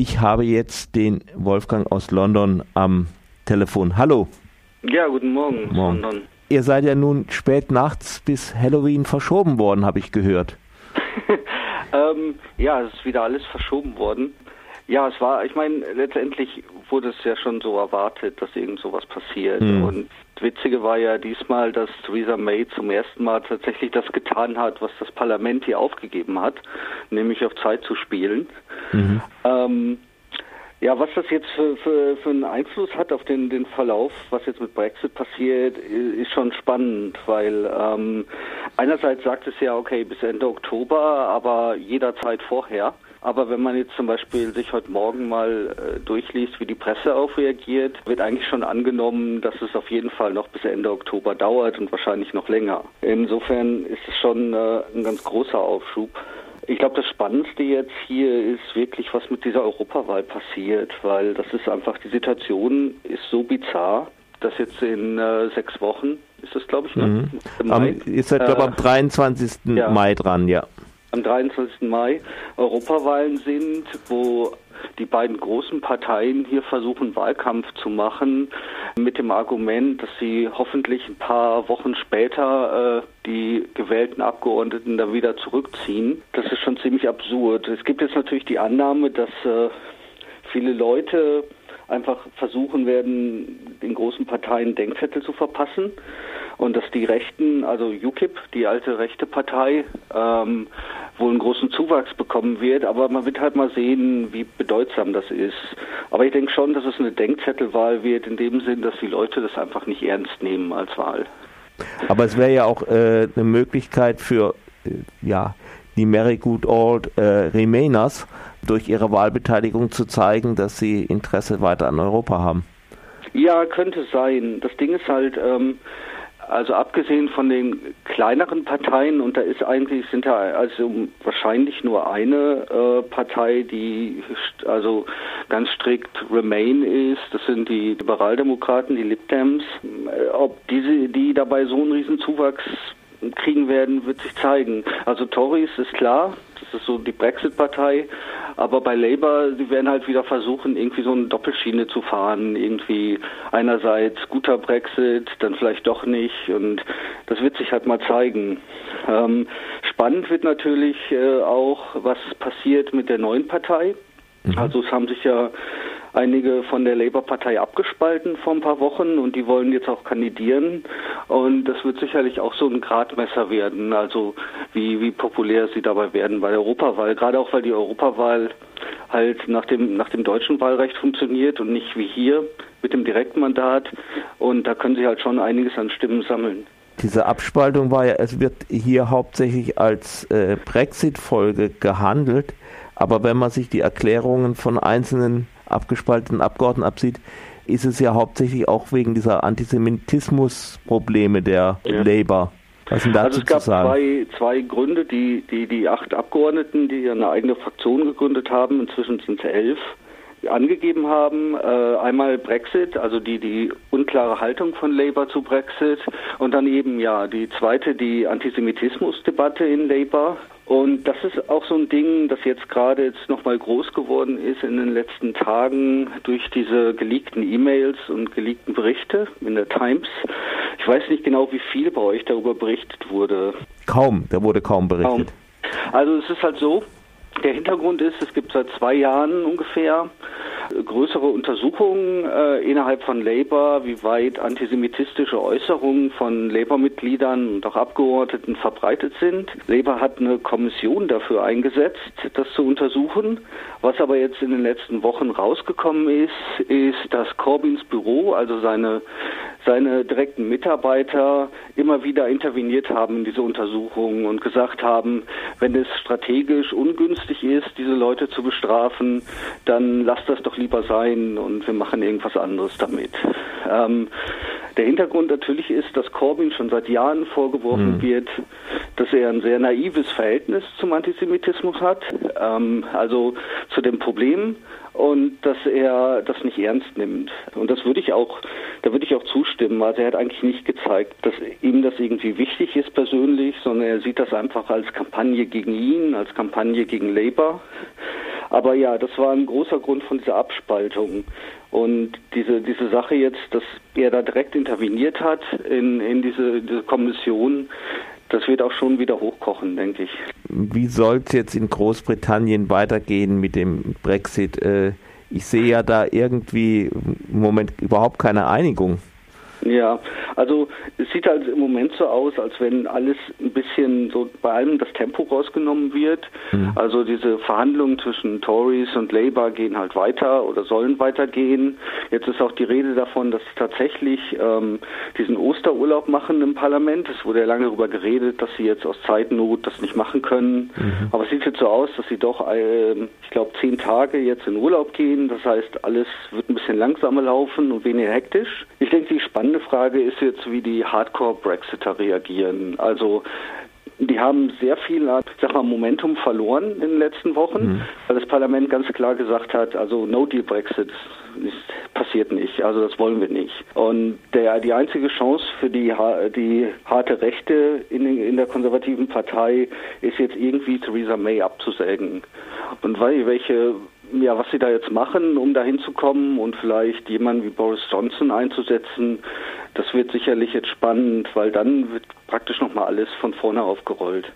Ich habe jetzt den Wolfgang aus London am Telefon. Hallo. Ja, guten Morgen. Morgen. London. Ihr seid ja nun spät nachts bis Halloween verschoben worden, habe ich gehört. ähm, ja, es ist wieder alles verschoben worden. Ja, es war, ich meine, letztendlich wurde es ja schon so erwartet, dass irgend sowas passiert. Hm. Und das Witzige war ja diesmal, dass Theresa May zum ersten Mal tatsächlich das getan hat, was das Parlament hier aufgegeben hat, nämlich auf Zeit zu spielen. Mhm. Ähm, ja, was das jetzt für, für, für einen Einfluss hat auf den, den Verlauf, was jetzt mit Brexit passiert, ist schon spannend, weil ähm, einerseits sagt es ja, okay, bis Ende Oktober, aber jederzeit vorher. Aber wenn man jetzt zum Beispiel sich heute Morgen mal äh, durchliest, wie die Presse auf reagiert, wird eigentlich schon angenommen, dass es auf jeden Fall noch bis Ende Oktober dauert und wahrscheinlich noch länger. Insofern ist es schon äh, ein ganz großer Aufschub. Ich glaube, das Spannendste jetzt hier ist wirklich, was mit dieser Europawahl passiert, weil das ist einfach, die Situation ist so bizarr, dass jetzt in äh, sechs Wochen ist das, glaube ich, ne? Mhm. Am, ist halt, glaube am 23. Äh, ja. Mai dran, ja am 23. Mai Europawahlen sind, wo die beiden großen Parteien hier versuchen, Wahlkampf zu machen, mit dem Argument, dass sie hoffentlich ein paar Wochen später äh, die gewählten Abgeordneten dann wieder zurückziehen. Das ist schon ziemlich absurd. Es gibt jetzt natürlich die Annahme, dass äh, viele Leute einfach versuchen werden, den großen Parteien Denkzettel zu verpassen und dass die Rechten, also UKIP, die alte rechte Partei, ähm, wohl einen großen Zuwachs bekommen wird. Aber man wird halt mal sehen, wie bedeutsam das ist. Aber ich denke schon, dass es eine Denkzettelwahl wird, in dem Sinn, dass die Leute das einfach nicht ernst nehmen als Wahl. Aber es wäre ja auch äh, eine Möglichkeit für äh, ja, die Mary Good Old äh, Remainers durch ihre Wahlbeteiligung zu zeigen, dass sie Interesse weiter an Europa haben. Ja, könnte sein. Das Ding ist halt, ähm, also abgesehen von den kleineren Parteien, und da ist eigentlich, sind ja also wahrscheinlich nur eine äh, Partei, die also ganz strikt Remain ist, das sind die Liberaldemokraten, die Lib Dems. Äh, ob diese, die dabei so einen riesen Zuwachs kriegen werden, wird sich zeigen. Also Tories ist klar, das ist so die Brexit-Partei, aber bei Labour, sie werden halt wieder versuchen, irgendwie so eine Doppelschiene zu fahren, irgendwie einerseits guter Brexit, dann vielleicht doch nicht und das wird sich halt mal zeigen. Ähm, spannend wird natürlich äh, auch, was passiert mit der neuen Partei. Mhm. Also es haben sich ja einige von der Labour-Partei abgespalten vor ein paar Wochen und die wollen jetzt auch kandidieren. Und das wird sicherlich auch so ein Gradmesser werden, also wie, wie populär sie dabei werden bei der Europawahl. Gerade auch, weil die Europawahl halt nach dem, nach dem deutschen Wahlrecht funktioniert und nicht wie hier mit dem Direktmandat. Und da können sie halt schon einiges an Stimmen sammeln. Diese Abspaltung war ja, es wird hier hauptsächlich als äh, Brexit-Folge gehandelt. Aber wenn man sich die Erklärungen von einzelnen abgespaltenen Abgeordneten absieht, ist es ja hauptsächlich auch wegen dieser Antisemitismus-Probleme der ja. Labour. Was sind dazu also es gab zwei, zwei Gründe, die, die die acht Abgeordneten, die eine eigene Fraktion gegründet haben, inzwischen sind es elf, angegeben haben. Äh, einmal Brexit, also die, die unklare Haltung von Labour zu Brexit und dann eben ja die zweite, die Antisemitismusdebatte in Labour. Und das ist auch so ein Ding, das jetzt gerade jetzt nochmal groß geworden ist in den letzten Tagen durch diese geleakten E-Mails und geleakten Berichte in der Times. Ich weiß nicht genau, wie viel bei euch darüber berichtet wurde. Kaum, da wurde kaum berichtet. Kaum. Also es ist halt so, der Hintergrund ist, es gibt seit zwei Jahren ungefähr größere Untersuchungen äh, innerhalb von Labour, wie weit antisemitistische Äußerungen von Labour-Mitgliedern und auch Abgeordneten verbreitet sind. Labour hat eine Kommission dafür eingesetzt, das zu untersuchen. Was aber jetzt in den letzten Wochen rausgekommen ist, ist, dass Corbyns Büro, also seine seine direkten Mitarbeiter immer wieder interveniert haben in diese Untersuchungen und gesagt haben, wenn es strategisch ungünstig ist, diese Leute zu bestrafen, dann lasst das doch lieber sein und wir machen irgendwas anderes damit. Ähm, der Hintergrund natürlich ist, dass Corbyn schon seit Jahren vorgeworfen mhm. wird, dass er ein sehr naives Verhältnis zum Antisemitismus hat, ähm, also zu dem Problem und dass er das nicht ernst nimmt. Und das würde ich auch, da würde ich auch zustimmen. Also er hat eigentlich nicht gezeigt, dass ihm das irgendwie wichtig ist persönlich, sondern er sieht das einfach als Kampagne gegen ihn, als Kampagne gegen Labour. Aber ja, das war ein großer Grund von dieser Abspaltung. Und diese, diese Sache jetzt, dass er da direkt interveniert hat in, in diese, diese Kommission, das wird auch schon wieder hochkochen, denke ich. Wie soll es jetzt in Großbritannien weitergehen mit dem Brexit? Äh, ich sehe ja da irgendwie im Moment überhaupt keine Einigung. Ja, also es sieht halt im Moment so aus, als wenn alles ein bisschen so bei allem das Tempo rausgenommen wird. Mhm. Also diese Verhandlungen zwischen Tories und Labour gehen halt weiter oder sollen weitergehen. Jetzt ist auch die Rede davon, dass sie tatsächlich ähm, diesen Osterurlaub machen im Parlament. Es wurde ja lange darüber geredet, dass sie jetzt aus Zeitnot das nicht machen können. Mhm. Aber es sieht jetzt so aus, dass sie doch, äh, ich glaube, zehn Tage jetzt in Urlaub gehen. Das heißt, alles wird ein bisschen langsamer laufen und weniger hektisch. Ich denke, die spannende spannende Frage ist jetzt, wie die Hardcore-Brexiter reagieren. Also die haben sehr viel sag mal, Momentum verloren in den letzten Wochen, mhm. weil das Parlament ganz klar gesagt hat, also No-Deal-Brexit passiert nicht, also das wollen wir nicht. Und der, die einzige Chance für die, die harte Rechte in, in der konservativen Partei ist jetzt irgendwie Theresa May abzusägen. Und weil welche ja, was sie da jetzt machen, um da hinzukommen und vielleicht jemanden wie Boris Johnson einzusetzen, das wird sicherlich jetzt spannend, weil dann wird praktisch nochmal alles von vorne aufgerollt.